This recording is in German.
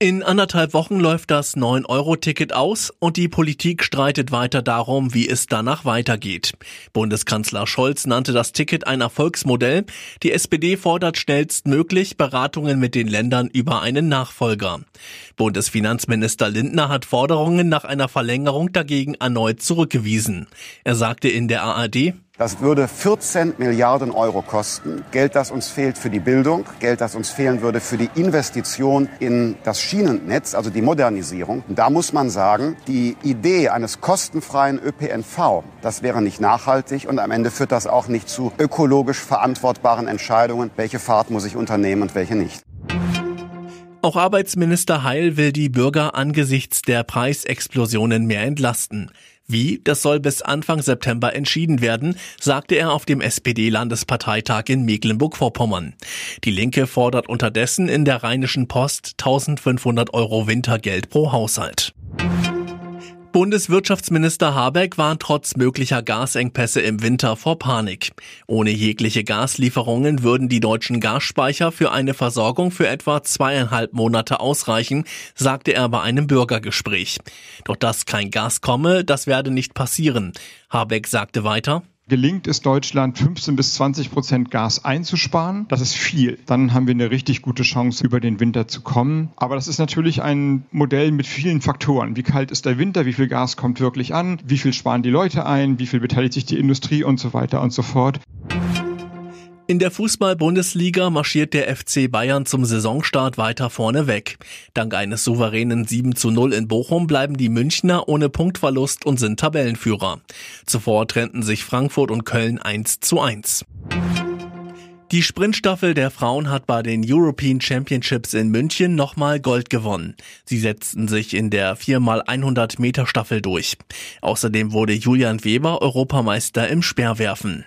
In anderthalb Wochen läuft das 9-Euro-Ticket aus und die Politik streitet weiter darum, wie es danach weitergeht. Bundeskanzler Scholz nannte das Ticket ein Erfolgsmodell. Die SPD fordert schnellstmöglich Beratungen mit den Ländern über einen Nachfolger. Bundesfinanzminister Lindner hat Forderungen nach einer Verlängerung dagegen erneut zurückgewiesen. Er sagte in der ARD, das würde 14 Milliarden Euro kosten. Geld, das uns fehlt für die Bildung, Geld, das uns fehlen würde für die Investition in das Schienennetz, also die Modernisierung. Da muss man sagen, die Idee eines kostenfreien ÖPNV, das wäre nicht nachhaltig und am Ende führt das auch nicht zu ökologisch verantwortbaren Entscheidungen, welche Fahrt muss ich unternehmen und welche nicht. Auch Arbeitsminister Heil will die Bürger angesichts der Preisexplosionen mehr entlasten. Wie, das soll bis Anfang September entschieden werden, sagte er auf dem SPD-Landesparteitag in Mecklenburg-Vorpommern. Die Linke fordert unterdessen in der Rheinischen Post 1500 Euro Wintergeld pro Haushalt. Bundeswirtschaftsminister Habeck warnt trotz möglicher Gasengpässe im Winter vor Panik. Ohne jegliche Gaslieferungen würden die deutschen Gasspeicher für eine Versorgung für etwa zweieinhalb Monate ausreichen, sagte er bei einem Bürgergespräch. Doch dass kein Gas komme, das werde nicht passieren. Habeck sagte weiter, Gelingt es Deutschland 15 bis 20 Prozent Gas einzusparen, das ist viel. Dann haben wir eine richtig gute Chance, über den Winter zu kommen. Aber das ist natürlich ein Modell mit vielen Faktoren. Wie kalt ist der Winter? Wie viel Gas kommt wirklich an? Wie viel sparen die Leute ein? Wie viel beteiligt sich die Industrie und so weiter und so fort? In der Fußball-Bundesliga marschiert der FC Bayern zum Saisonstart weiter vorne weg. Dank eines souveränen 7 zu 0 in Bochum bleiben die Münchner ohne Punktverlust und sind Tabellenführer. Zuvor trennten sich Frankfurt und Köln 1 zu 1. Die Sprintstaffel der Frauen hat bei den European Championships in München nochmal Gold gewonnen. Sie setzten sich in der 4x100 Meter Staffel durch. Außerdem wurde Julian Weber Europameister im Speerwerfen.